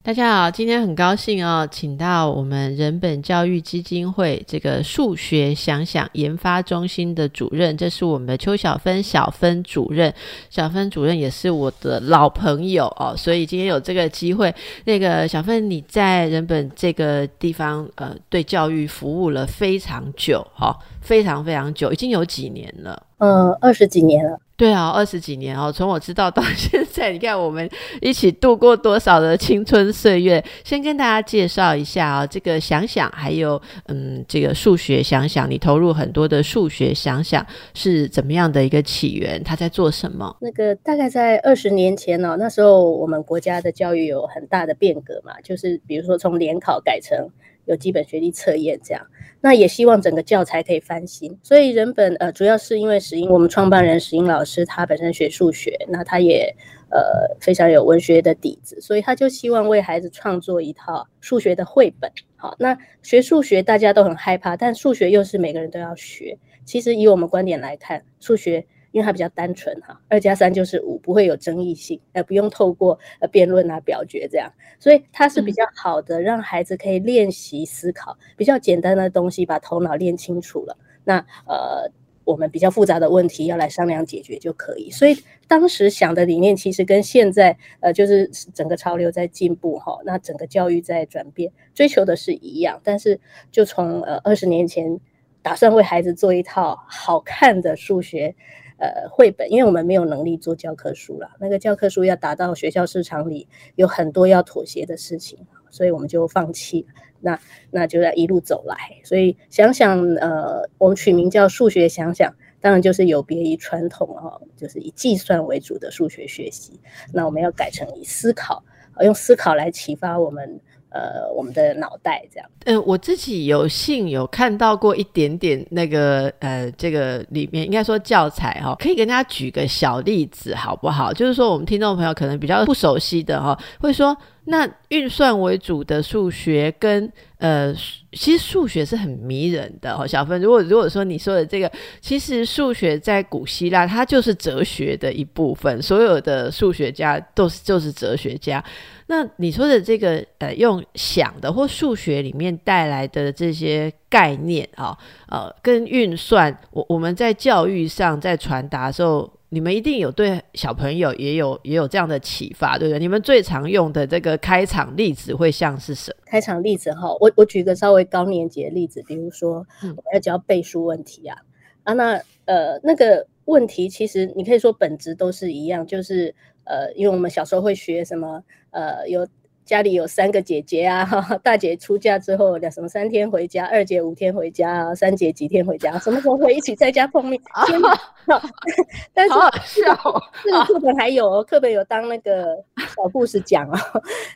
大家好，今天很高兴哦，请到我们人本教育基金会这个数学想想研发中心的主任，这是我们的邱小芬小芬主任。小芬主任也是我的老朋友哦，所以今天有这个机会，那个小芬你在人本这个地方呃，对教育服务了非常久哈，非常非常久，已经有几年了？呃，二十几年了。对啊，二十几年哦，从我知道到现在，你看我们一起度过多少的青春岁月。先跟大家介绍一下啊，这个想想，还有嗯，这个数学想想，你投入很多的数学想想是怎么样的一个起源？他在做什么？那个大概在二十年前呢，那时候我们国家的教育有很大的变革嘛，就是比如说从联考改成。有基本学历测验这样，那也希望整个教材可以翻新。所以人本呃，主要是因为石英，我们创办人石英老师他本身学数学，那他也呃非常有文学的底子，所以他就希望为孩子创作一套数学的绘本。好，那学数学大家都很害怕，但数学又是每个人都要学。其实以我们观点来看，数学。因为它比较单纯哈，二加三就是五，不会有争议性，呃，不用透过呃辩论啊、表决这样，所以它是比较好的，让孩子可以练习思考，比较简单的东西把头脑练清楚了，那呃我们比较复杂的问题要来商量解决就可以。所以当时想的理念其实跟现在呃就是整个潮流在进步哈，那整个教育在转变，追求的是一样，但是就从呃二十年前打算为孩子做一套好看的数学。呃，绘本，因为我们没有能力做教科书了，那个教科书要达到学校市场里，有很多要妥协的事情，所以我们就放弃。那那就在一路走来，所以想想，呃，我们取名叫数学想想，当然就是有别于传统哦，就是以计算为主的数学学习。那我们要改成以思考，用思考来启发我们。呃，我们的脑袋这样。嗯，我自己有幸有看到过一点点那个呃，这个里面应该说教材哈，可以跟大家举个小例子好不好？就是说我们听众朋友可能比较不熟悉的哈，会说那运算为主的数学跟呃，其实数学是很迷人的哦。小芬，如果如果说你说的这个，其实数学在古希腊它就是哲学的一部分，所有的数学家都是就是哲学家。那你说的这个呃，用想的或数学里面带来的这些概念啊，呃，跟运算，我我们在教育上在传达的时候，你们一定有对小朋友也有也有这样的启发，对不对？你们最常用的这个开场例子会像是什么？开场例子哈，我我举个稍微高年级的例子，比如说我们要教背书问题啊，啊，那呃那个问题其实你可以说本质都是一样，就是。呃，因为我们小时候会学什么，呃，有家里有三个姐姐啊，大姐出嫁之后两什么三天回家，二姐五天回家，三姐几天回家，什么时候会一起在家碰面？天哪！但是笑，这个课本还有课本有当那个小故事讲啊。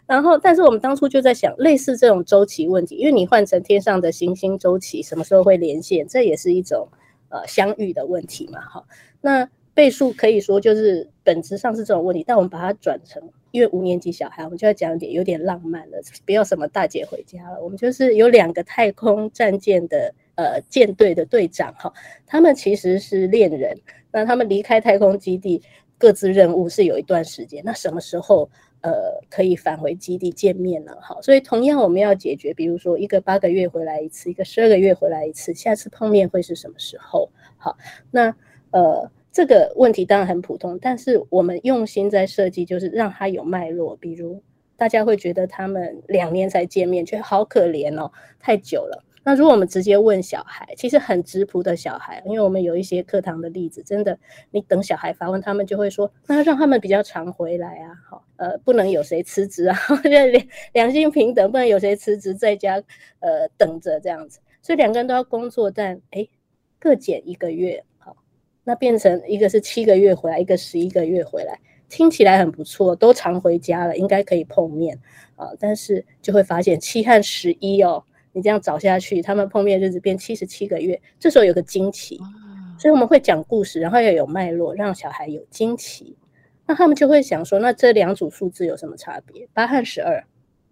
然后，但是我们当初就在想，类似这种周期问题，因为你换成天上的行星周期，什么时候会连线？这也是一种呃相遇的问题嘛。哈，那。倍数可以说就是本质上是这种问题，但我们把它转成，因为五年级小孩，我们就要讲点有点浪漫了，不要什么大姐回家了，我们就是有两个太空战舰的呃舰队的队长哈，他们其实是恋人，那他们离开太空基地各自任务是有一段时间，那什么时候呃可以返回基地见面呢？哈，所以同样我们要解决，比如说一个八个月回来一次，一个十二个月回来一次，下次碰面会是什么时候？好，那呃。这个问题当然很普通，但是我们用心在设计，就是让它有脉络。比如大家会觉得他们两年才见面，觉得好可怜哦，太久了。那如果我们直接问小孩，其实很直朴的小孩，因为我们有一些课堂的例子，真的，你等小孩发问，他们就会说，那让他们比较常回来啊，好，呃，不能有谁辞职啊，两两性平等，不能有谁辞职在家呃等着这样子，所以两个人都要工作，但哎，各减一个月。那变成一个是七个月回来，一个十一个月回来，听起来很不错，都常回家了，应该可以碰面啊。但是就会发现七和十一哦，你这样找下去，他们碰面日子变七十七个月。这时候有个惊奇，所以我们会讲故事，然后要有脉络，让小孩有惊奇。那他们就会想说，那这两组数字有什么差别？八和十二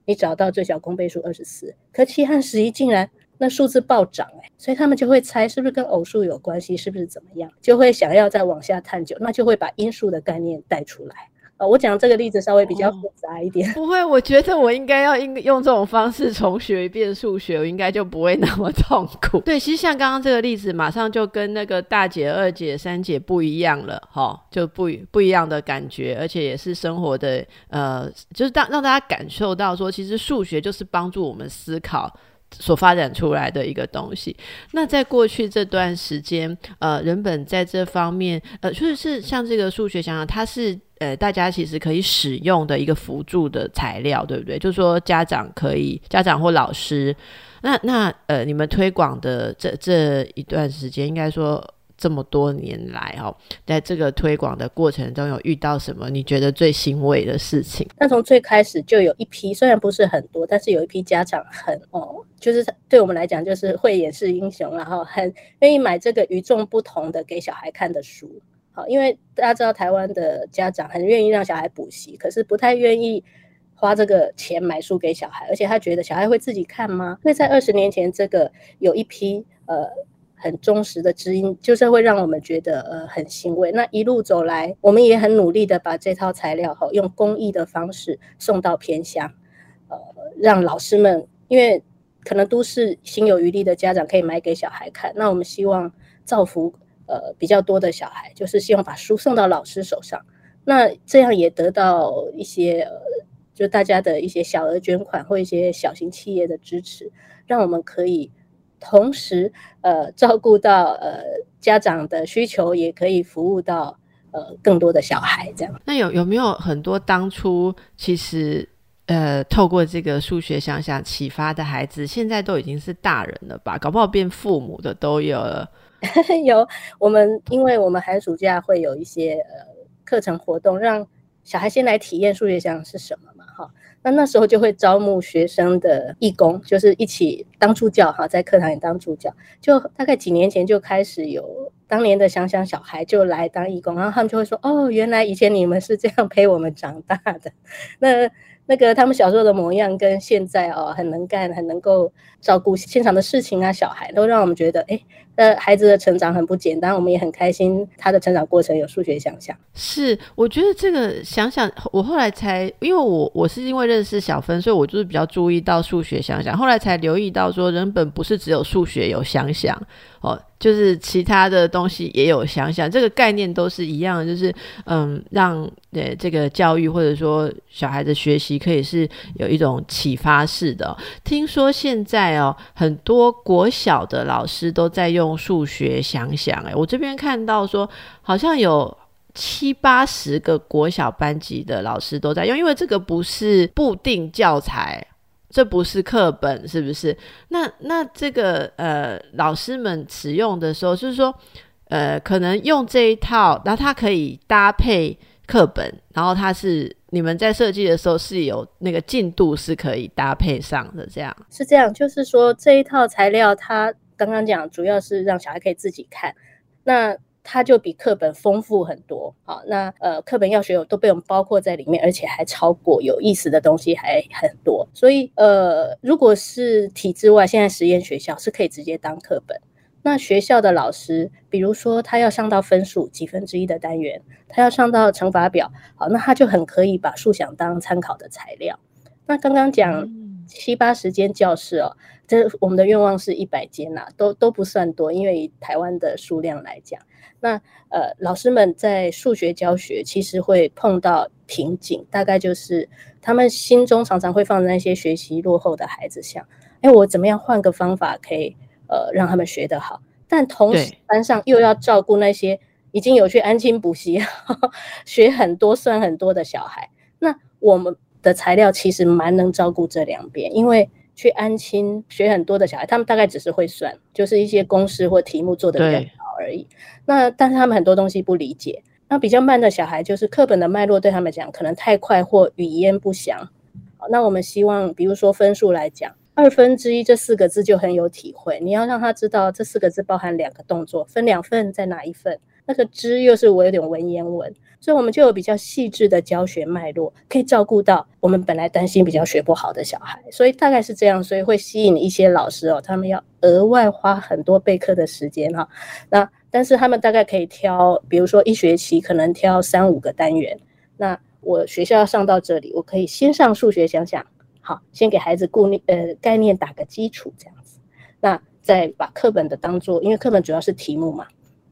你找到最小公倍数二十四，可七和十一竟然那数字暴涨哎，所以他们就会猜是不是跟偶数有关系，是不是怎么样，就会想要再往下探究，那就会把因数的概念带出来。呃，我讲这个例子稍微比较复杂一点。不会，我觉得我应该要应用这种方式重学一遍数学，我应该就不会那么痛苦。对，其实像刚刚这个例子，马上就跟那个大姐、二姐、三姐不一样了，哈，就不不一样的感觉，而且也是生活的，呃，就是让让大家感受到说，其实数学就是帮助我们思考所发展出来的一个东西。那在过去这段时间，呃，人本在这方面，呃，就是像这个数学想想，它是。呃，大家其实可以使用的一个辅助的材料，对不对？就是说家长可以，家长或老师，那那呃，你们推广的这这一段时间，应该说这么多年来哦，在这个推广的过程中，有遇到什么你觉得最欣慰的事情？那从最开始就有一批，虽然不是很多，但是有一批家长很哦，就是对我们来讲就是慧眼识英雄，然后很愿意买这个与众不同的给小孩看的书。好，因为大家知道台湾的家长很愿意让小孩补习，可是不太愿意花这个钱买书给小孩，而且他觉得小孩会自己看吗？所以在二十年前，这个有一批呃很忠实的知音，就是会让我们觉得呃很欣慰。那一路走来，我们也很努力的把这套材料哈用公益的方式送到偏乡，呃，让老师们，因为可能都是心有余力的家长可以买给小孩看，那我们希望造福。呃，比较多的小孩就是希望把书送到老师手上，那这样也得到一些呃，就大家的一些小额捐款或一些小型企业的支持，让我们可以同时呃照顾到呃家长的需求，也可以服务到呃更多的小孩。这样，那有有没有很多当初其实呃透过这个数学想想启发的孩子，现在都已经是大人了吧？搞不好变父母的都有了。有我们，因为我们寒暑假会有一些呃课程活动，让小孩先来体验数学想是什么嘛，哈。那那时候就会招募学生的义工，就是一起当助教哈，在课堂里当助教。就大概几年前就开始有当年的想想小孩就来当义工，然后他们就会说：“哦，原来以前你们是这样陪我们长大的。”那那个他们小时候的模样跟现在哦，很能干，很能够照顾现场的事情啊，小孩都让我们觉得哎。呃，孩子的成长很不简单，我们也很开心。他的成长过程有数学想象，是我觉得这个想想，我后来才，因为我我是因为认识小芬，所以我就是比较注意到数学想想，后来才留意到说，人本不是只有数学有想想哦。就是其他的东西也有想想，这个概念都是一样，就是嗯，让呃这个教育或者说小孩子学习可以是有一种启发式的。听说现在哦，很多国小的老师都在用数学想想，哎，我这边看到说好像有七八十个国小班级的老师都在用，因为这个不是固定教材。这不是课本，是不是？那那这个呃，老师们使用的时候，就是说，呃，可能用这一套，那它可以搭配课本，然后它是你们在设计的时候是有那个进度是可以搭配上的，这样是这样，就是说这一套材料，它刚刚讲主要是让小孩可以自己看，那。它就比课本丰富很多，好，那呃，课本要学有都被我们包括在里面，而且还超过有意思的东西还很多，所以呃，如果是体制外，现在实验学校是可以直接当课本。那学校的老师，比如说他要上到分数几分之一的单元，他要上到乘法表，好，那他就很可以把数想当参考的材料。那刚刚讲七八十间教室哦，这我们的愿望是一百间呐，都都不算多，因为以台湾的数量来讲。那呃，老师们在数学教学其实会碰到瓶颈，大概就是他们心中常常会放在那些学习落后的孩子，想，哎，我怎么样换个方法可以呃让他们学得好？但同时班上又要照顾那些已经有去安亲补习、学很多算很多的小孩。那我们的材料其实蛮能照顾这两边，因为去安亲学很多的小孩，他们大概只是会算，就是一些公式或题目做的比较好而已。那但是他们很多东西不理解，那比较慢的小孩就是课本的脉络对他们讲可能太快或语焉不详。那我们希望，比如说分数来讲，二分之一这四个字就很有体会。你要让他知道这四个字包含两个动作，分两份在哪一份，那个知又是我有点文言文，所以我们就有比较细致的教学脉络，可以照顾到我们本来担心比较学不好的小孩，所以大概是这样，所以会吸引一些老师哦，他们要额外花很多备课的时间哈。那但是他们大概可以挑，比如说一学期可能挑三五个单元，那我学校要上到这里，我可以先上数学，想想好，先给孩子固念呃概念打个基础这样子，那再把课本的当做，因为课本主要是题目嘛。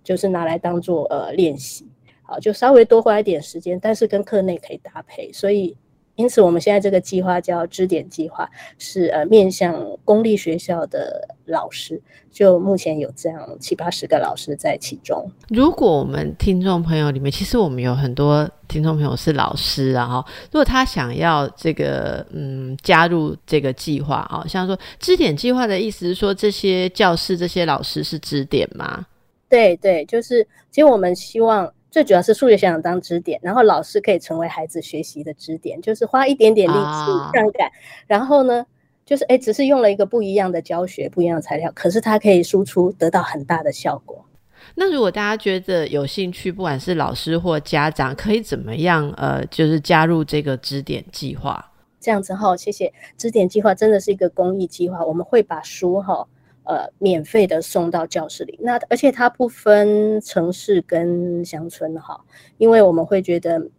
就是拿来当做呃练习，好，就稍微多花一点时间，但是跟课内可以搭配，所以因此我们现在这个计划叫支点计划，是呃面向公立学校的老师，就目前有这样七八十个老师在其中。如果我们听众朋友里面，其实我们有很多听众朋友是老师啊，哈，如果他想要这个嗯加入这个计划啊，像说支点计划的意思是说，这些教师这些老师是支点吗？对对，就是其实我们希望最主要是数学想想当支点，然后老师可以成为孩子学习的支点，就是花一点点力气杠杆，然后呢，就是哎，只是用了一个不一样的教学、不一样的材料，可是它可以输出得到很大的效果。那如果大家觉得有兴趣，不管是老师或家长，可以怎么样？呃，就是加入这个支点计划。这样子哈，谢谢。支点计划真的是一个公益计划，我们会把书哈。呃，免费的送到教室里，那而且它不分城市跟乡村哈，因为我们会觉得，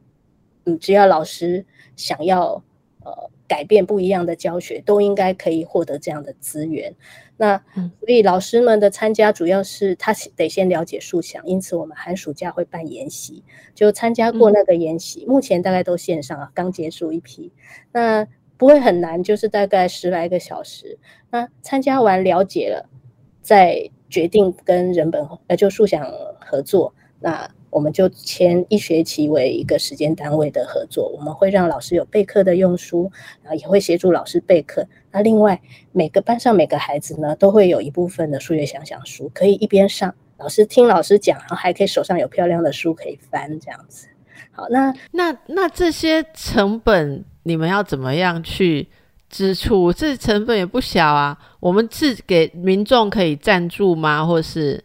嗯，只要老师想要呃改变不一样的教学，都应该可以获得这样的资源。那所以老师们的参加主要是他得先了解数想，因此我们寒暑假会办研习，就参加过那个研习，目前大概都线上啊，刚结束一批。那不会很难，就是大概十来个小时。那参加完了解了，再决定跟人本呃就数想合作。那我们就签一学期为一个时间单位的合作。我们会让老师有备课的用书，然后也会协助老师备课。那另外每个班上每个孩子呢，都会有一部分的数学想想书，可以一边上老师听老师讲，然后还可以手上有漂亮的书可以翻这样子。好，那那那这些成本。你们要怎么样去支出？这成本也不小啊！我们是给民众可以赞助吗？或是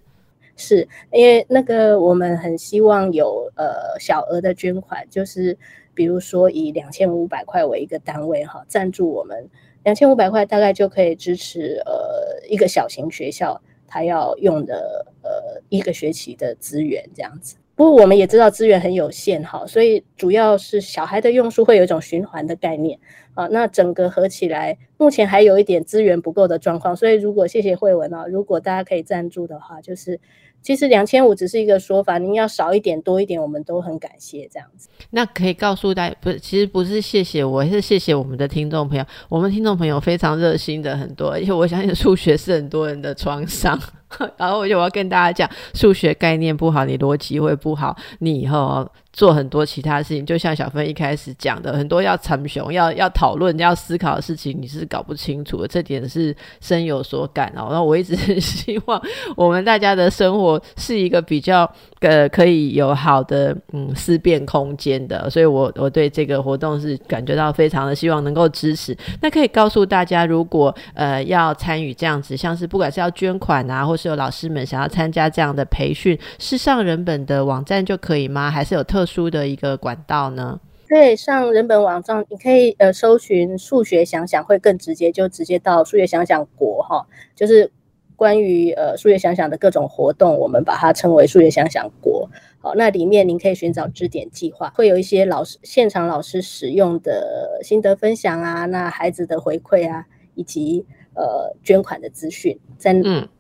是因为那个我们很希望有呃小额的捐款，就是比如说以两千五百块为一个单位哈，赞助我们两千五百块，大概就可以支持呃一个小型学校他要用的呃一个学期的资源这样子。不过我们也知道资源很有限哈，所以主要是小孩的用书会有一种循环的概念啊。那整个合起来，目前还有一点资源不够的状况，所以如果谢谢慧文啊，如果大家可以赞助的话，就是。其实两千五只是一个说法，您要少一点多一点，我们都很感谢这样子。那可以告诉大家，不是，其实不是谢谢我，是谢谢我们的听众朋友。我们听众朋友非常热心的很多，而且我相信数学是很多人的创伤。然后，我就要跟大家讲，数学概念不好，你逻辑会不好，你以后。做很多其他事情，就像小芬一开始讲的，很多要参雄、要要讨论、要思考的事情，你是搞不清楚的。这点是深有所感哦。那我一直很希望我们大家的生活是一个比较呃可以有好的嗯思辨空间的，所以我我对这个活动是感觉到非常的希望能够支持。那可以告诉大家，如果呃要参与这样子，像是不管是要捐款啊，或是有老师们想要参加这样的培训，是上人本的网站就可以吗？还是有特殊的一个管道呢？对，上人本网站，你可以呃搜寻数学想想，会更直接，就直接到数学想想国哈，就是关于呃数学想想的各种活动，我们把它称为数学想想国。好，那里面您可以寻找支点计划，会有一些老师现场老师使用的心得分享啊，那孩子的回馈啊，以及呃捐款的资讯，在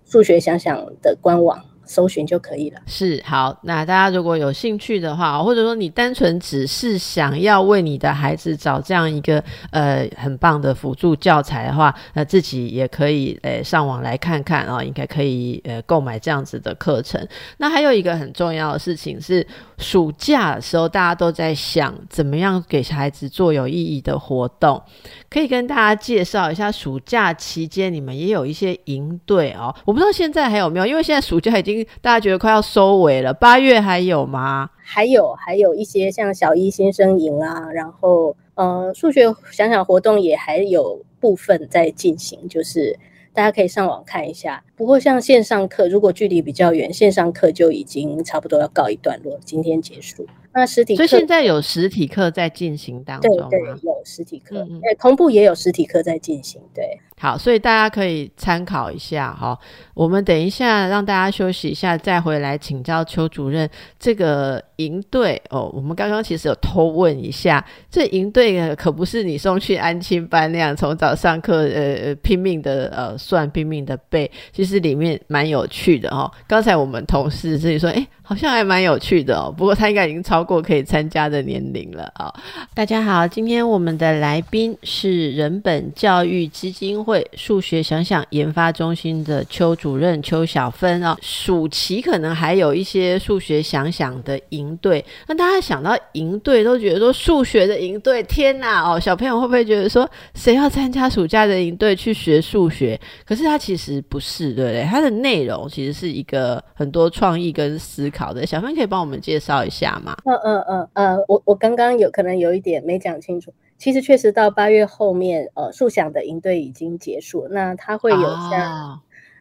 数学想想的官网。搜寻就可以了。是好，那大家如果有兴趣的话，或者说你单纯只是想要为你的孩子找这样一个呃很棒的辅助教材的话，那自己也可以呃上网来看看啊，应该可以呃购买这样子的课程。那还有一个很重要的事情是，暑假的时候大家都在想怎么样给孩子做有意义的活动，可以跟大家介绍一下。暑假期间你们也有一些营队哦，我不知道现在还有没有，因为现在暑假已经。大家觉得快要收尾了，八月还有吗？还有，还有一些像小一新生营啊，然后呃，数学想想活动也还有部分在进行，就是大家可以上网看一下。不过像线上课，如果距离比较远，线上课就已经差不多要告一段落，今天结束。那实体，所以现在有实体课在进行当中对对，有实体课，对，同步也有实体课在进行。对，好，所以大家可以参考一下哈。我们等一下让大家休息一下，再回来请教邱主任。这个营队哦，我们刚刚其实有偷问一下，这营队可不是你送去安亲班那样，从早上课呃拼命的呃算，拼命的背，其实里面蛮有趣的哈。刚才我们同事自己说，哎。好像还蛮有趣的哦，不过他应该已经超过可以参加的年龄了啊！大家好，今天我们的来宾是人本教育基金会数学想想研发中心的邱主任邱小芬啊。暑期可能还有一些数学想想的营队，那大家想到营队都觉得说数学的营队，天哪哦！小朋友会不会觉得说谁要参加暑假的营队去学数学？可是它其实不是，对不对？它的内容其实是一个很多创意跟思。考的小芬可以帮我们介绍一下吗？嗯嗯嗯呃，我我刚刚有可能有一点没讲清楚。其实确实到八月后面，呃，数想的营队已经结束。那它会有像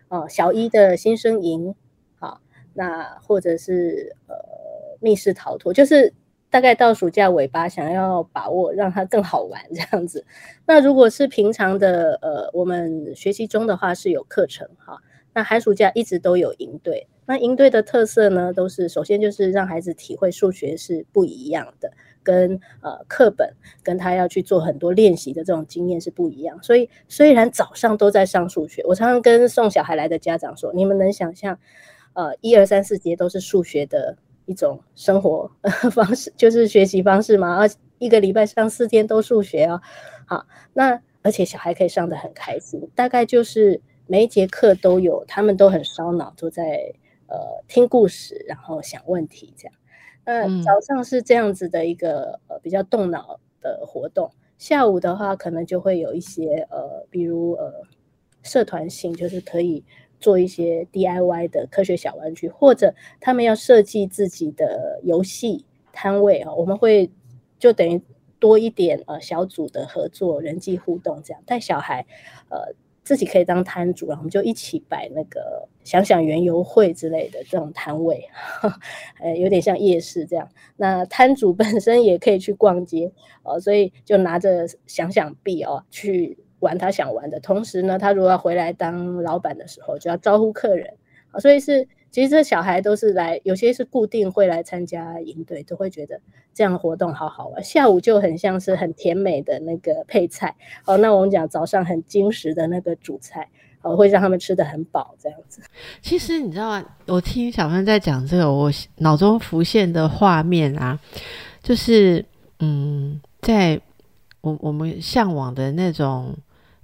呃小一的新生营，好，那或者是呃密室逃脱，就是大概到暑假尾巴，想要把握让它更好玩这样子。那如果是平常的呃我们学习中的话，是有课程哈。那寒暑假一直都有营队。那营队的特色呢，都是首先就是让孩子体会数学是不一样的，跟呃课本跟他要去做很多练习的这种经验是不一样。所以虽然早上都在上数学，我常常跟送小孩来的家长说，你们能想象，呃一二三四节都是数学的一种生活 方式，就是学习方式吗？啊，一个礼拜上四天都数学哦，好，那而且小孩可以上的很开心，大概就是每一节课都有，他们都很烧脑，都在。呃，听故事，然后想问题，这样。那早上是这样子的一个呃比较动脑的活动，下午的话可能就会有一些呃，比如呃社团性，就是可以做一些 DIY 的科学小玩具，或者他们要设计自己的游戏摊位啊，我们会就等于多一点呃小组的合作、人际互动，这样带小孩呃。自己可以当摊主，然后我们就一起摆那个想想园游会之类的这种摊位，呃，有点像夜市这样。那摊主本身也可以去逛街哦，所以就拿着想想币哦去玩他想玩的。同时呢，他如果要回来当老板的时候，就要招呼客人，所以是。其实这小孩都是来，有些是固定会来参加营队，都会觉得这样活动好好玩。下午就很像是很甜美的那个配菜哦。那我们讲早上很精实的那个主菜哦，会让他们吃的很饱这样子。其实你知道吗？我听小芬在讲这个，我脑中浮现的画面啊，就是嗯，在我我们向往的那种。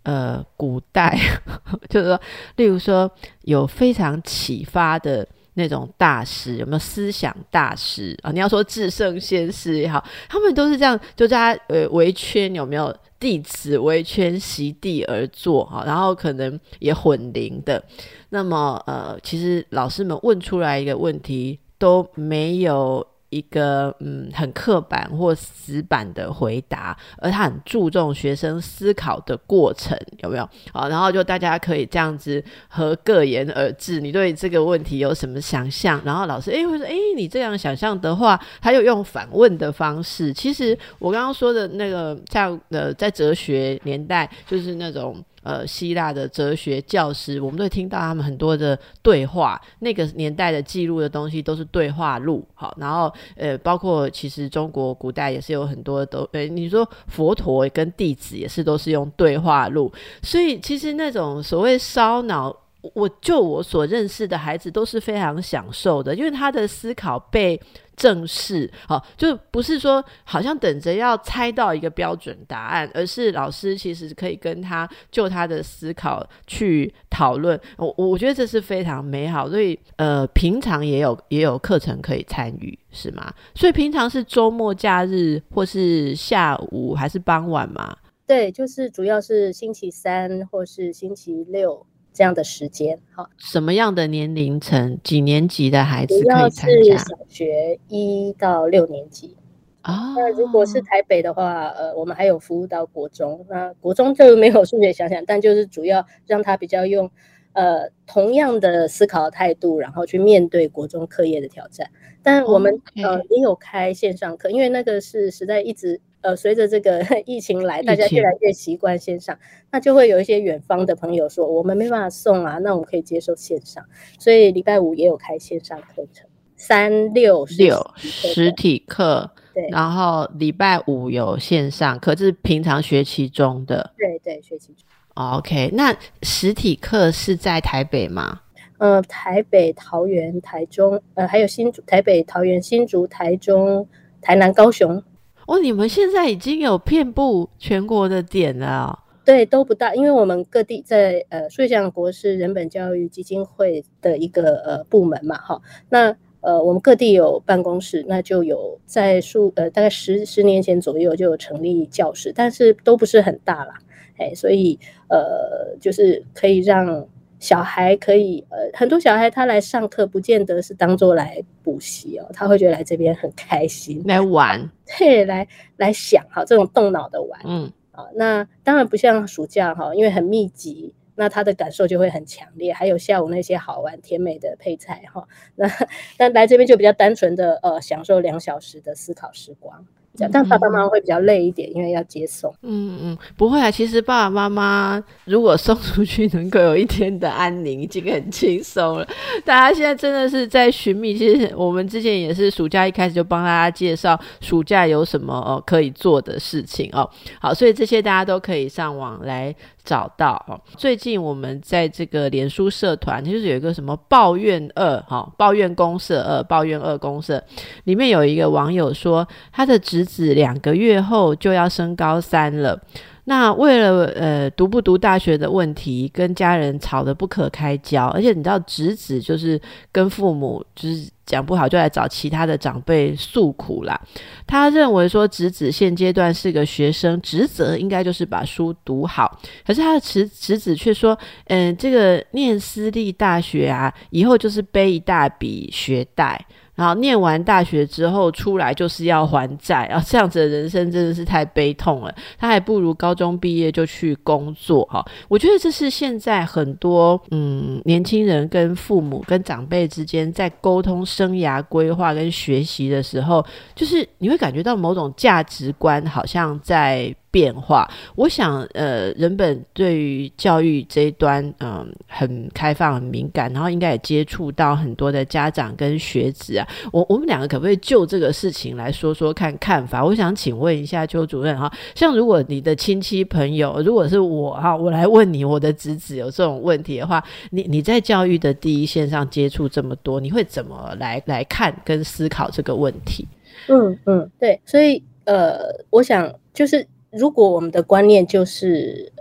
呃，古代 就是说，例如说有非常启发的那种大师，有没有思想大师啊？你要说至圣先师也好，他们都是这样，就在呃围圈，有没有弟子围圈席地而坐哈？然后可能也混龄的。那么呃，其实老师们问出来一个问题都没有。一个嗯很刻板或死板的回答，而他很注重学生思考的过程，有没有？好，然后就大家可以这样子和各言而至。你对这个问题有什么想象？然后老师诶会说诶，你这样想象的话，他又用反问的方式。其实我刚刚说的那个像呃，在哲学年代，就是那种。呃，希腊的哲学教师，我们都会听到他们很多的对话。那个年代的记录的东西都是对话录，好，然后呃，包括其实中国古代也是有很多都，呃，你说佛陀跟弟子也是都是用对话录，所以其实那种所谓烧脑。我就我所认识的孩子都是非常享受的，因为他的思考被正视，好，就不是说好像等着要猜到一个标准答案，而是老师其实可以跟他就他的思考去讨论。我我觉得这是非常美好，所以呃，平常也有也有课程可以参与，是吗？所以平常是周末假日或是下午还是傍晚吗？对，就是主要是星期三或是星期六。这样的时间，好，什么样的年龄层、几年级的孩子可以参加？小学一到六年级，啊。那如果是台北的话，呃，我们还有服务到国中，那国中就没有数学想想，但就是主要让他比较用呃同样的思考态度，然后去面对国中课业的挑战。但我们呃也有开线上课，因为那个是实在一直呃随着这个 疫情来，大家越来越习惯线上，那就会有一些远方的朋友说我们没办法送啊，那我们可以接受线上，所以礼拜五也有开线上课程，三六六实体课，对，然后礼拜五有线上课，这是平常学期中的，对对，学期中。OK，那实体课是在台北吗？呃，台北、桃园、台中，呃，还有新竹、台北、桃园、新竹、台中、台南、高雄。哦，你们现在已经有遍布全国的点了。对，都不大，因为我们各地在呃，数学国是人本教育基金会的一个呃部门嘛，哈。那呃，我们各地有办公室，那就有在数呃，大概十十年前左右就有成立教室，但是都不是很大啦。哎，所以呃，就是可以让。小孩可以，呃，很多小孩他来上课，不见得是当做来补习哦，他会觉得来这边很开心，来玩，对，来来想哈，这种动脑的玩，嗯，啊，那当然不像暑假哈，因为很密集，那他的感受就会很强烈，还有下午那些好玩甜美的配菜哈，那那来这边就比较单纯的呃，享受两小时的思考时光。但爸爸妈妈会比较累一点，因为要接送。嗯嗯，不会啊。其实爸爸妈妈如果送出去，能够有一天的安宁，已经很轻松了。大家现在真的是在寻觅。其实我们之前也是暑假一开始就帮大家介绍暑假有什么哦可以做的事情哦。好，所以这些大家都可以上网来。找到哦，最近我们在这个脸书社团，就是有一个什么抱怨二哈，抱怨公社二，抱怨二公社，里面有一个网友说，他的侄子两个月后就要升高三了。那为了呃读不读大学的问题，跟家人吵得不可开交，而且你知道侄子就是跟父母就是讲不好，就来找其他的长辈诉苦啦。他认为说侄子现阶段是个学生，职责应该就是把书读好，可是他的侄侄子却说，嗯，这个念私立大学啊，以后就是背一大笔学贷。然后念完大学之后出来就是要还债，啊，这样子的人生真的是太悲痛了。他还不如高中毕业就去工作哈。我觉得这是现在很多嗯年轻人跟父母跟长辈之间在沟通生涯规划跟学习的时候，就是你会感觉到某种价值观好像在。变化，我想，呃，人本对于教育这一端，嗯，很开放、很敏感，然后应该也接触到很多的家长跟学子啊。我我们两个可不可以就这个事情来说说看看法？我想请问一下邱主任哈，像如果你的亲戚朋友，如果是我哈，我来问你，我的侄子有这种问题的话，你你在教育的第一线上接触这么多，你会怎么来来看跟思考这个问题？嗯嗯，对，所以呃，我想就是。如果我们的观念就是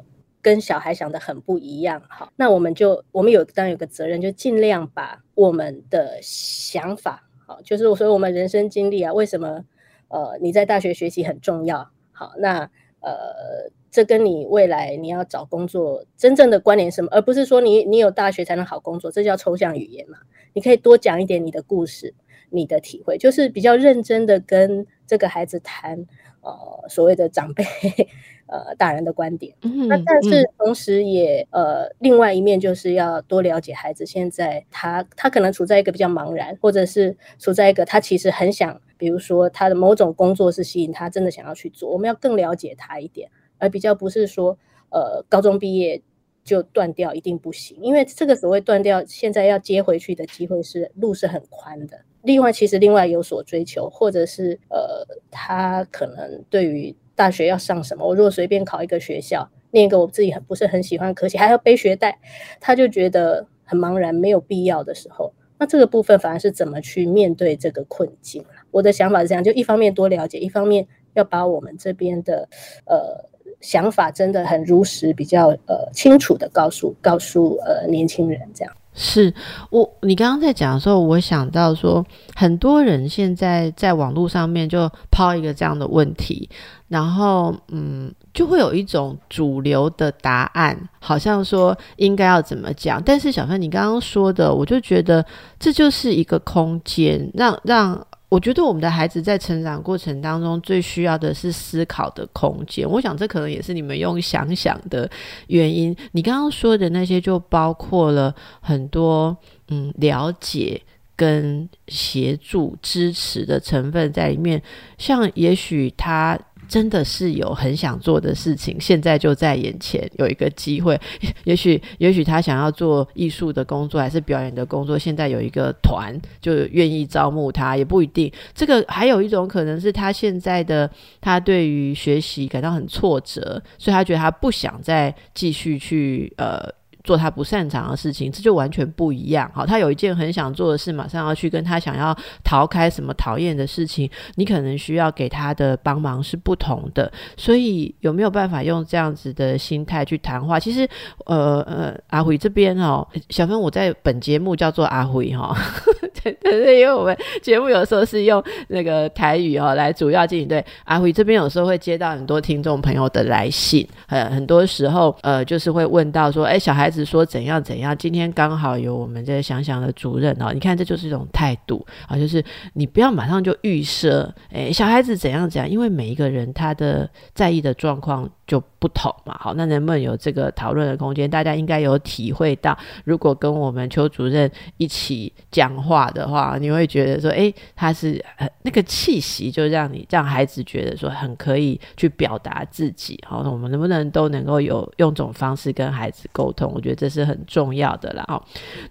跟小孩想的很不一样，好，那我们就我们有当然有个责任，就尽量把我们的想法，好，就是我说我们人生经历啊，为什么呃你在大学学习很重要，好，那呃这跟你未来你要找工作真正的关联什么，而不是说你你有大学才能好工作，这叫抽象语言嘛？你可以多讲一点你的故事，你的体会，就是比较认真的跟这个孩子谈。呃，所谓的长辈，呃，大人的观点。那但是同时也呃，另外一面就是要多了解孩子现在他他可能处在一个比较茫然，或者是处在一个他其实很想，比如说他的某种工作是吸引他真的想要去做，我们要更了解他一点，而比较不是说呃高中毕业就断掉一定不行，因为这个所谓断掉，现在要接回去的机会是路是很宽的。另外，其实另外有所追求，或者是呃，他可能对于大学要上什么，我如果随便考一个学校，念一个我自己很不是很喜欢科系，还要背学贷，他就觉得很茫然，没有必要的时候，那这个部分反而是怎么去面对这个困境我的想法是这样，就一方面多了解，一方面要把我们这边的呃想法真的很如实、比较呃清楚的告诉告诉呃年轻人这样。是我，你刚刚在讲的时候，我想到说，很多人现在在网络上面就抛一个这样的问题，然后嗯，就会有一种主流的答案，好像说应该要怎么讲。但是小芬，你刚刚说的，我就觉得这就是一个空间，让让我觉得我们的孩子在成长过程当中最需要的是思考的空间。我想这可能也是你们用想想的原因。你刚刚说的那些就包括了很多嗯了解跟协助支持的成分在里面。像也许他。真的是有很想做的事情，现在就在眼前有一个机会。也许，也许他想要做艺术的工作，还是表演的工作，现在有一个团就愿意招募他，也不一定。这个还有一种可能是他现在的他对于学习感到很挫折，所以他觉得他不想再继续去呃。做他不擅长的事情，这就完全不一样。好，他有一件很想做的事，马上要去跟他想要逃开什么讨厌的事情，你可能需要给他的帮忙是不同的。所以有没有办法用这样子的心态去谈话？其实，呃呃，阿辉这边哦，小芬，我在本节目叫做阿辉哈，对对对，因为我们节目有时候是用那个台语哦来主要进行。对，阿辉这边有时候会接到很多听众朋友的来信，呃，很多时候呃就是会问到说，哎，小孩子。是说怎样怎样？今天刚好有我们这想想的主任哦，你看这就是一种态度啊，就是你不要马上就预设，哎，小孩子怎样怎样，因为每一个人他的在意的状况。就不同嘛，好，那能不能有这个讨论的空间？大家应该有体会到，如果跟我们邱主任一起讲话的话，你会觉得说，哎，他是那个气息，就让你让孩子觉得说很可以去表达自己。好，那我们能不能都能够有用这种方式跟孩子沟通？我觉得这是很重要的了。哦，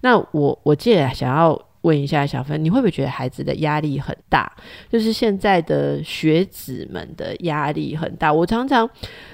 那我我借想要。问一下小芬，你会不会觉得孩子的压力很大？就是现在的学子们的压力很大。我常常，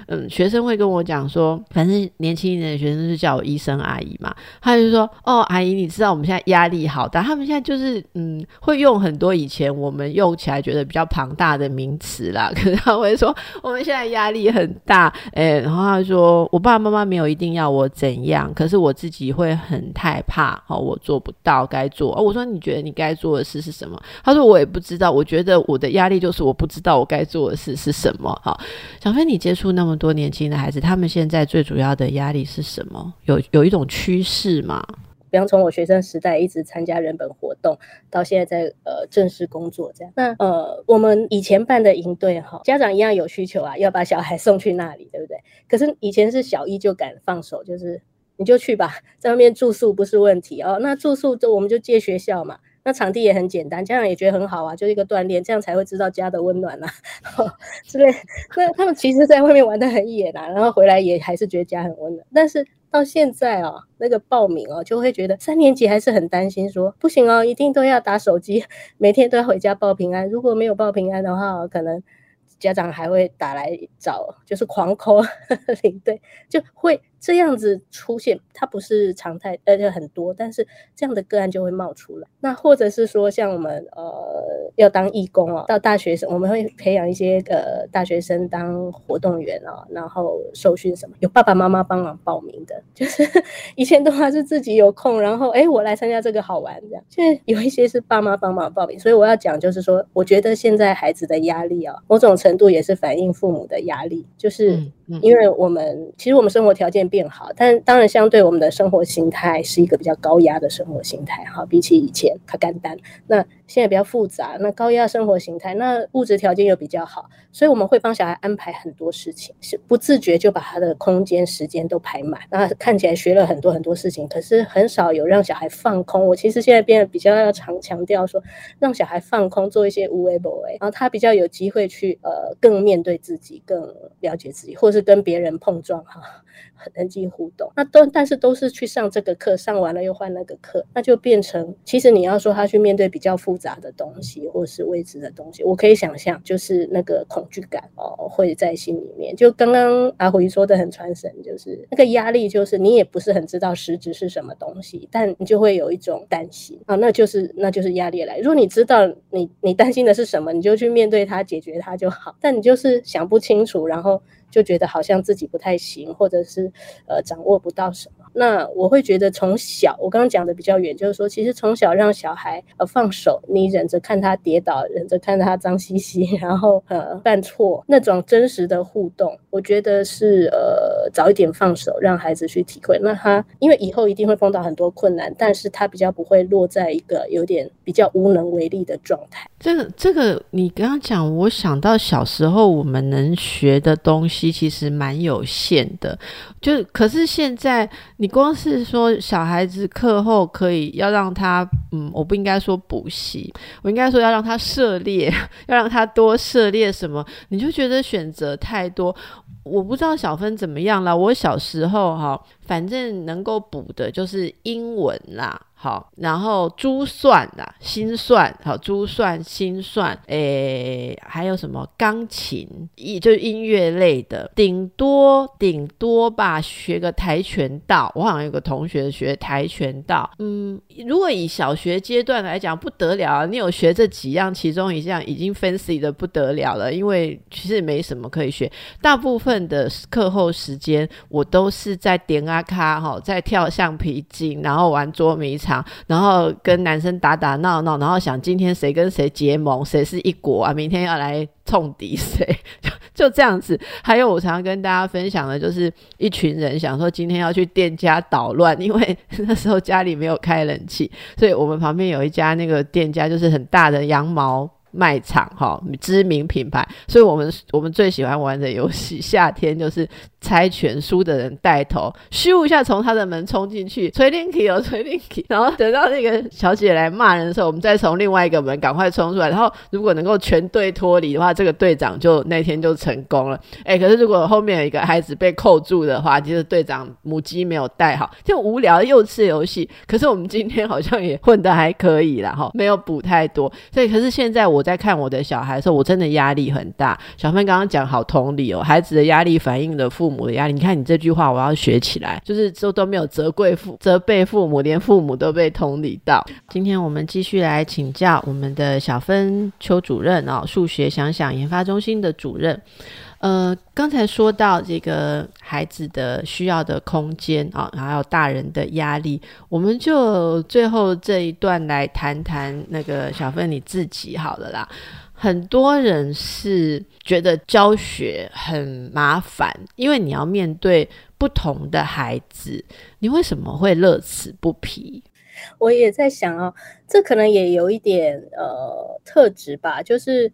嗯，学生会跟我讲说，反正年轻一点的学生是叫我医生阿姨嘛，他就说，哦，阿姨，你知道我们现在压力好大。他们现在就是，嗯，会用很多以前我们用起来觉得比较庞大的名词啦。可是他会说，我们现在压力很大，哎，然后他说，我爸爸妈妈没有一定要我怎样，可是我自己会很害怕，哦，我做不到该做。我说。你觉得你该做的事是什么？他说我也不知道。我觉得我的压力就是我不知道我该做的事是什么。好，小飞，你接触那么多年轻的孩子，他们现在最主要的压力是什么？有有一种趋势吗？比方从我学生时代一直参加人本活动，到现在在呃正式工作这样。那呃，我们以前办的营队哈，家长一样有需求啊，要把小孩送去那里，对不对？可是以前是小一就敢放手，就是。你就去吧，在外面住宿不是问题哦。那住宿就我们就借学校嘛，那场地也很简单，家长也觉得很好啊，就一个锻炼，这样才会知道家的温暖呐 之类。那他们其实在外面玩的很野呐，然后回来也还是觉得家很温暖。但是到现在哦，那个报名哦，就会觉得三年级还是很担心，说不行哦，一定都要打手机，每天都要回家报平安。如果没有报平安的话，可能家长还会打来找，就是狂扣 领队，就会。这样子出现，它不是常态，而且很多，但是这样的个案就会冒出来。那或者是说，像我们呃要当义工啊，到大学生，我们会培养一些呃大学生当活动员啊，然后受训什么，有爸爸妈妈帮忙报名的，就是 以前都还是自己有空，然后哎我来参加这个好玩这样。现在有一些是爸妈帮忙报名，所以我要讲就是说，我觉得现在孩子的压力啊，某种程度也是反映父母的压力，就是因为我们其实我们生活条件。变好，但当然相对我们的生活形态是一个比较高压的生活形态哈，比起以前它干单，那现在比较复杂，那高压生活形态，那物质条件又比较好，所以我们会帮小孩安排很多事情，是不自觉就把他的空间时间都排满，那看起来学了很多很多事情，可是很少有让小孩放空。我其实现在变得比较要常强调说，让小孩放空，做一些无为不为，然后他比较有机会去呃更面对自己，更了解自己，或是跟别人碰撞哈。人际互动，那都但是都是去上这个课，上完了又换那个课，那就变成其实你要说他去面对比较复杂的东西，或是未知的东西，我可以想象，就是那个恐惧感哦会在心里面。就刚刚阿辉说的很传神，就是那个压力，就是你也不是很知道实质是什么东西，但你就会有一种担心啊，那就是那就是压力来。如果你知道你你担心的是什么，你就去面对它，解决它就好。但你就是想不清楚，然后。就觉得好像自己不太行，或者是呃掌握不到什么。那我会觉得从小，我刚刚讲的比较远，就是说，其实从小让小孩呃放手，你忍着看他跌倒，忍着看他脏兮兮，然后呃犯错，那种真实的互动，我觉得是呃早一点放手，让孩子去体会。那他因为以后一定会碰到很多困难，但是他比较不会落在一个有点比较无能为力的状态。这个这个，你刚刚讲，我想到小时候我们能学的东西其实蛮有限的，就可是现在。你光是说小孩子课后可以要让他，嗯，我不应该说补习，我应该说要让他涉猎，要让他多涉猎什么，你就觉得选择太多。我不知道小芬怎么样了。我小时候哈，反正能够补的就是英文啦。好，然后珠算啦，心算，好，珠算、心算，诶，还有什么钢琴，也就是音乐类的，顶多顶多吧，学个跆拳道。我好像有个同学学跆拳道，嗯，如果以小学阶段来讲，不得了啊，你有学这几样，其中一项已经 fancy 的不得了了，因为其实没什么可以学。大部分的课后时间，我都是在点卡，哈，在跳橡皮筋，然后玩捉迷藏。然后跟男生打打闹闹，然后想今天谁跟谁结盟，谁是一国啊？明天要来冲敌谁？就就这样子。还有我常常跟大家分享的，就是一群人想说今天要去店家捣乱，因为那时候家里没有开冷气，所以我们旁边有一家那个店家，就是很大的羊毛。卖场哈，知名品牌，所以我们我们最喜欢玩的游戏，夏天就是猜拳，输的人带头，咻一下从他的门冲进去，锤 linky 哦，吹 linky，然后等到那个小姐来骂人的时候，我们再从另外一个门赶快冲出来，然后如果能够全队脱离的话，这个队长就那天就成功了。哎，可是如果后面有一个孩子被扣住的话，就是队长母鸡没有带好，就无聊幼稚游戏。可是我们今天好像也混得还可以啦，哈，没有补太多。所以可是现在我。在看我的小孩的时候，我真的压力很大。小芬刚刚讲好同理哦，孩子的压力反映了父母母的压力。你看你这句话，我要学起来，就是都都没有责怪父责备父母，连父母都被同理到。今天我们继续来请教我们的小芬邱主任哦，数学想想研发中心的主任。呃，刚才说到这个孩子的需要的空间啊，还有大人的压力，我们就最后这一段来谈谈那个小芬你自己好了啦。很多人是觉得教学很麻烦，因为你要面对不同的孩子，你为什么会乐此不疲？我也在想哦，这可能也有一点呃特质吧，就是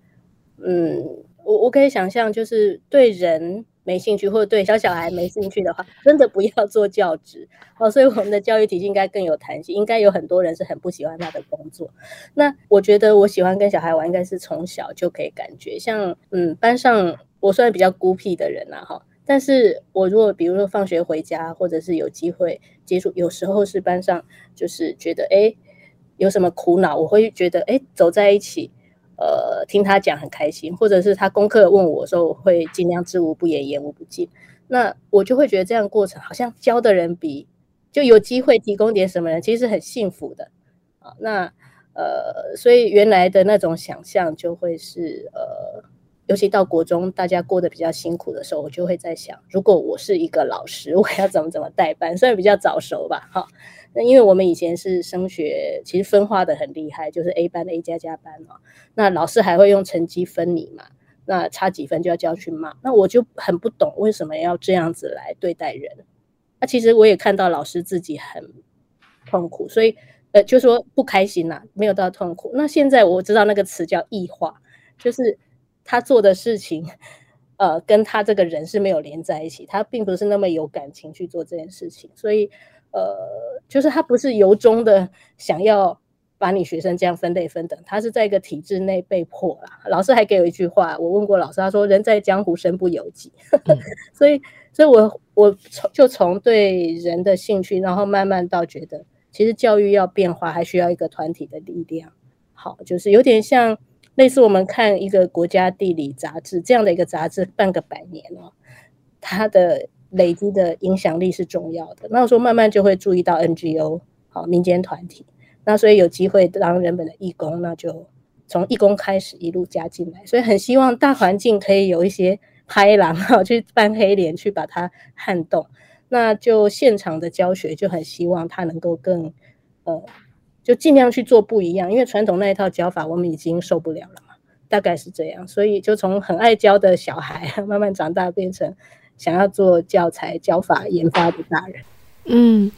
嗯。我我可以想象，就是对人没兴趣，或者对小小孩没兴趣的话，真的不要做教职哦。所以我们的教育体系应该更有弹性，应该有很多人是很不喜欢他的工作。那我觉得我喜欢跟小孩玩，应该是从小就可以感觉。像嗯，班上我算比较孤僻的人呐，哈，但是我如果比如说放学回家，或者是有机会接触，有时候是班上就是觉得哎有什么苦恼，我会觉得哎走在一起。呃，听他讲很开心，或者是他功课问我的时候，我会尽量知无不言，言无不尽。那我就会觉得这样过程好像教的人比就有机会提供点什么人，其实很幸福的啊。那呃，所以原来的那种想象就会是呃，尤其到国中大家过得比较辛苦的时候，我就会在想，如果我是一个老师，我要怎么怎么代班？虽然比较早熟吧，哈。那因为我们以前是升学，其实分化的很厉害，就是 A 班、A 加加班嘛。那老师还会用成绩分你嘛？那差几分就要叫去骂。那我就很不懂为什么要这样子来对待人。那其实我也看到老师自己很痛苦，所以呃，就说不开心啦，没有到痛苦。那现在我知道那个词叫异化，就是他做的事情，呃，跟他这个人是没有连在一起，他并不是那么有感情去做这件事情，所以。呃，就是他不是由衷的想要把你学生这样分类分等，他是在一个体制内被迫啦。老师还给我一句话，我问过老师，他说人在江湖身不由己。所以，所以我我从就从对人的兴趣，然后慢慢到觉得，其实教育要变化，还需要一个团体的力量。好，就是有点像类似我们看一个国家地理杂志这样的一个杂志，半个百年哦，它的。累积的影响力是重要的。那我说慢慢就会注意到 NGO 好民间团体，那所以有机会当人本的义工，那就从义工开始一路加进来。所以很希望大环境可以有一些拍狼哈，去扮黑脸去把它撼动。那就现场的教学就很希望他能够更呃，就尽量去做不一样，因为传统那一套教法我们已经受不了了嘛，大概是这样。所以就从很爱教的小孩 慢慢长大，变成想要做教材教法研发的大人。嗯，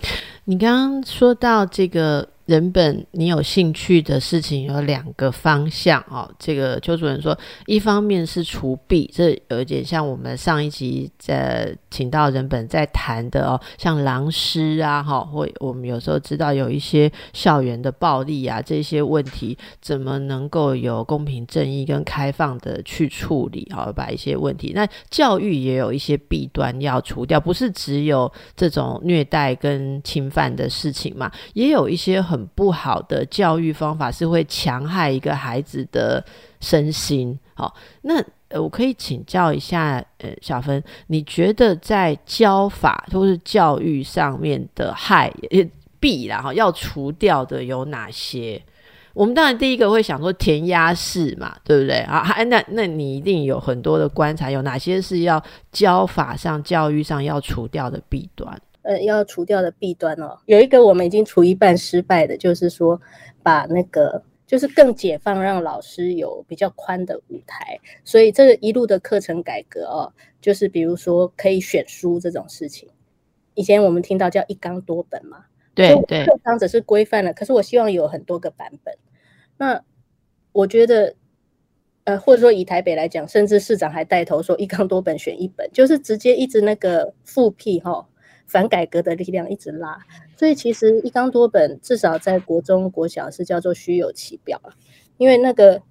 你刚刚说到这个。人本，你有兴趣的事情有两个方向哦。这个邱主任说，一方面是除弊，这有一点像我们上一集在请到人本在谈的哦，像狼师啊，哈，或我们有时候知道有一些校园的暴力啊，这些问题怎么能够有公平正义跟开放的去处理？好，把一些问题，那教育也有一些弊端要除掉，不是只有这种虐待跟侵犯的事情嘛，也有一些很。不好的教育方法是会强害一个孩子的身心。好，那，我可以请教一下，呃，小芬，你觉得在教法或是教育上面的害弊然后要除掉的有哪些？我们当然第一个会想说填鸭式嘛，对不对啊？那那你一定有很多的观察，有哪些是要教法上、教育上要除掉的弊端？呃，要除掉的弊端哦，有一个我们已经除一半失败的，就是说把那个就是更解放，让老师有比较宽的舞台。所以这个一路的课程改革哦，就是比如说可以选书这种事情。以前我们听到叫一纲多本嘛，对对，课纲只是规范了，可是我希望有很多个版本。那我觉得，呃，或者说以台北来讲，甚至市长还带头说一纲多本选一本，就是直接一直那个复辟哈。反改革的力量一直拉，所以其实一纲多本至少在国中国小是叫做虚有其表啊，因为那个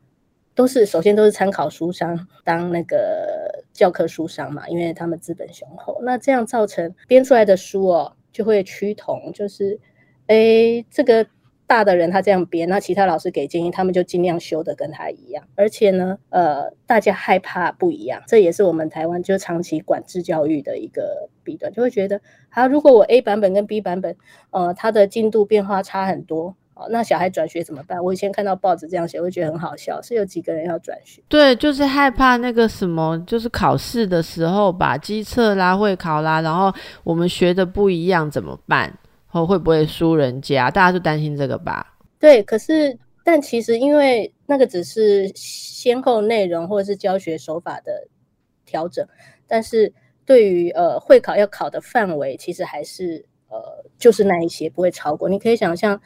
都是首先都是参考书商当那个教科书商嘛，因为他们资本雄厚，那这样造成编出来的书哦就会趋同，就是诶这个。大的人他这样编，那其他老师给建议，他们就尽量修的跟他一样。而且呢，呃，大家害怕不一样，这也是我们台湾就长期管制教育的一个弊端，就会觉得，好，如果我 A 版本跟 B 版本，呃，它的进度变化差很多，那小孩转学怎么办？我以前看到报纸这样写，会觉得很好笑，是有几个人要转学？对，就是害怕那个什么，就是考试的时候把机测啦、会考啦，然后我们学的不一样怎么办？后会不会输人家？大家就担心这个吧。对，可是但其实因为那个只是先后内容或者是教学手法的调整，但是对于呃会考要考的范围，其实还是呃就是那一些不会超过。你可以想象，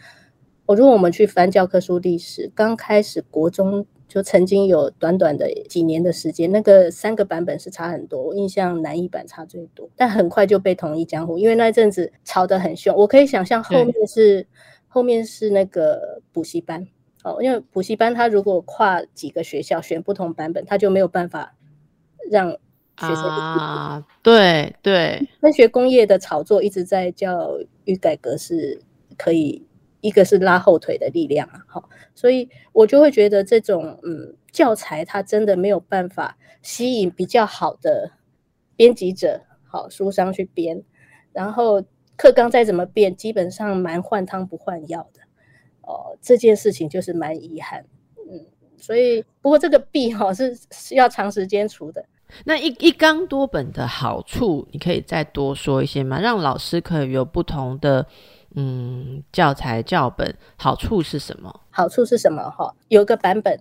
我如果我们去翻教科书历史，刚开始国中。就曾经有短短的几年的时间，那个三个版本是差很多。我印象南一版差最多，但很快就被统一江湖，因为那阵子吵得很凶。我可以想象后面是后面是那个补习班哦，因为补习班他如果跨几个学校选不同版本，他就没有办法让学生啊。对对，那学工业的炒作一直在教育改革是可以。一个是拉后腿的力量啊，好，所以我就会觉得这种嗯教材它真的没有办法吸引比较好的编辑者，好书商去编，然后课纲再怎么变，基本上蛮换汤不换药的，哦，这件事情就是蛮遗憾，嗯，所以不过这个弊哈是是要长时间除的。那一一纲多本的好处，你可以再多说一些吗？让老师可以有不同的。嗯，教材教本好处是什么？好处是什么？哈，有个版本，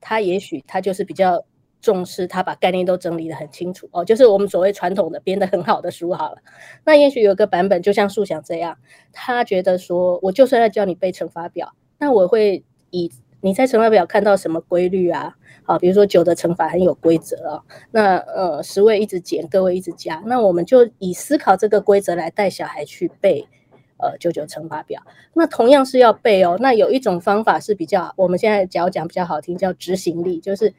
它也许它就是比较重视，它把概念都整理的很清楚哦，就是我们所谓传统的编的很好的书好了。那也许有个版本，就像树想这样，他觉得说，我就算要教你背乘法表，那我会以你在乘法表看到什么规律啊？好，比如说九的乘法很有规则啊，那呃十位一直减，个位一直加，那我们就以思考这个规则来带小孩去背。呃，九九乘法表，那同样是要背哦。那有一种方法是比较，我们现在讲讲比较好听，叫执行力，就是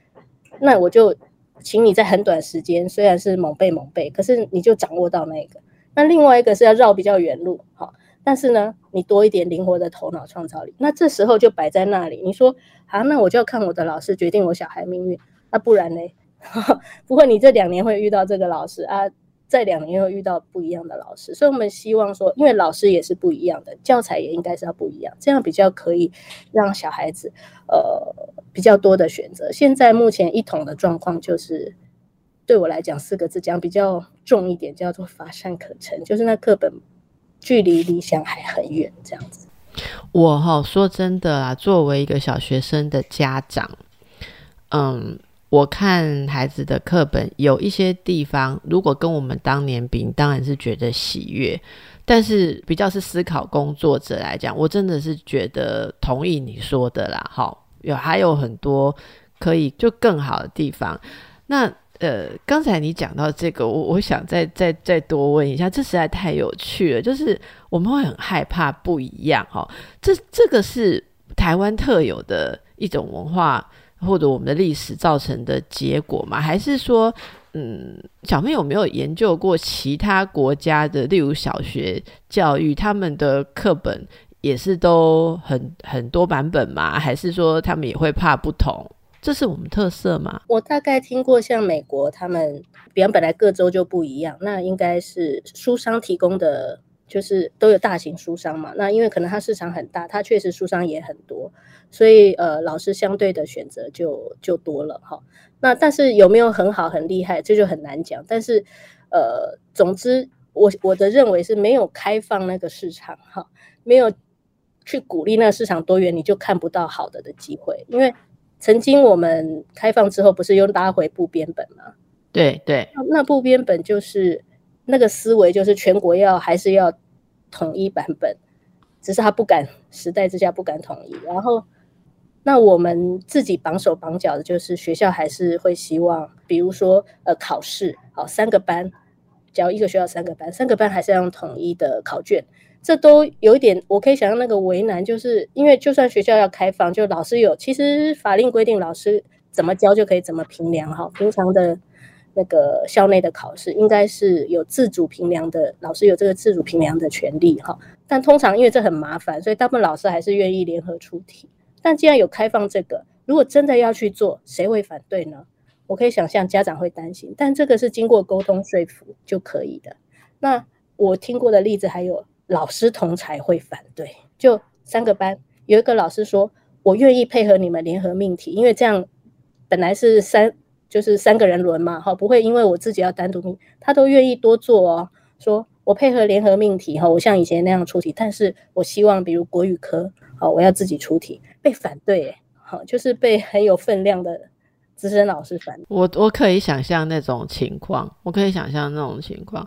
那我就请你在很短时间，虽然是猛背猛背，可是你就掌握到那个。那另外一个是要绕比较远路，好，但是呢，你多一点灵活的头脑创造力。那这时候就摆在那里，你说好，那我就要看我的老师决定我小孩命运，那不然呢？不会，你这两年会遇到这个老师啊。在两年又遇到不一样的老师，所以我们希望说，因为老师也是不一样的，教材也应该是要不一样，这样比较可以让小孩子呃比较多的选择。现在目前一统的状况就是对我来讲四个字讲比较重一点，叫做乏善可陈，就是那课本距离理想还很远，这样子。我哈说真的啊，作为一个小学生的家长，嗯，我看孩子的课本有一些地方，如果跟我们当年比，当然是觉得喜悦。但是比较是思考工作者来讲，我真的是觉得同意你说的啦。好，有还有很多可以就更好的地方。那呃，刚才你讲到这个，我我想再再再多问一下，这实在太有趣了。就是我们会很害怕不一样哈，这这个是台湾特有的一种文化或者我们的历史造成的结果吗？还是说？嗯，小朋友有没有研究过其他国家的，例如小学教育，他们的课本也是都很很多版本吗？还是说他们也会怕不同？这是我们特色吗？我大概听过，像美国他们，比方本来各州就不一样，那应该是书商提供的，就是都有大型书商嘛。那因为可能它市场很大，它确实书商也很多，所以呃，老师相对的选择就就多了哈。那但是有没有很好很厉害，这就很难讲。但是，呃，总之，我我的认为是没有开放那个市场哈，没有去鼓励那个市场多元，你就看不到好的的机会。因为曾经我们开放之后，不是又拉回部编本吗？对对，那部编本就是那个思维，就是全国要还是要统一版本，只是他不敢时代之下不敢统一，然后。那我们自己绑手绑脚的，就是学校还是会希望，比如说呃考试，好三个班，只要一个学校三个班，三个班还是要用统一的考卷，这都有一点，我可以想象那个为难，就是因为就算学校要开放，就老师有，其实法令规定老师怎么教就可以怎么评量哈，平常的那个校内的考试应该是有自主评量的，老师有这个自主评量的权利哈，但通常因为这很麻烦，所以大部分老师还是愿意联合出题。但既然有开放这个，如果真的要去做，谁会反对呢？我可以想象家长会担心，但这个是经过沟通说服就可以的。那我听过的例子还有老师同才会反对，就三个班有一个老师说，我愿意配合你们联合命题，因为这样本来是三就是三个人轮嘛，哈，不会因为我自己要单独命，他都愿意多做哦。说我配合联合命题，哈，我像以前那样出题，但是我希望比如国语科。好，我要自己出题，被反对，好，就是被很有分量的资深老师反。我我可以想象那种情况，我可以想象那种情况，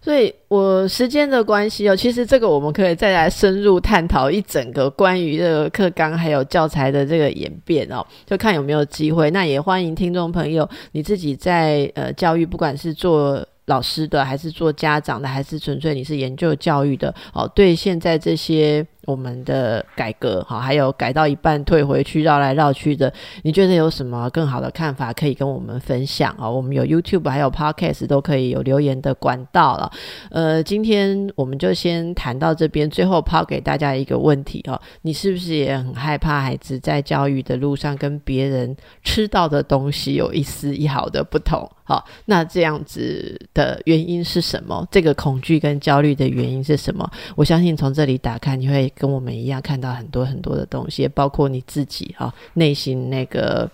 所以我时间的关系哦，其实这个我们可以再来深入探讨一整个关于这个课纲还有教材的这个演变哦，就看有没有机会。那也欢迎听众朋友，你自己在呃教育，不管是做。老师的，还是做家长的，还是纯粹你是研究教育的？哦，对，现在这些我们的改革，好，还有改到一半退回去绕来绕去的，你觉得有什么更好的看法可以跟我们分享啊？我们有 YouTube，还有 Podcast 都可以有留言的管道了。呃，今天我们就先谈到这边，最后抛给大家一个问题哦，你是不是也很害怕孩子在教育的路上跟别人吃到的东西有一丝一毫的不同？好，那这样子的原因是什么？这个恐惧跟焦虑的原因是什么？我相信从这里打开，你会跟我们一样看到很多很多的东西，包括你自己哈内心那个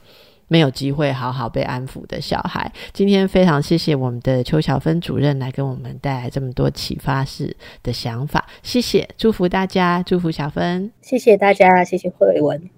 没有机会好好被安抚的小孩。今天非常谢谢我们的邱小芬主任来给我们带来这么多启发式的想法，谢谢，祝福大家，祝福小芬，谢谢大家，谢谢慧文。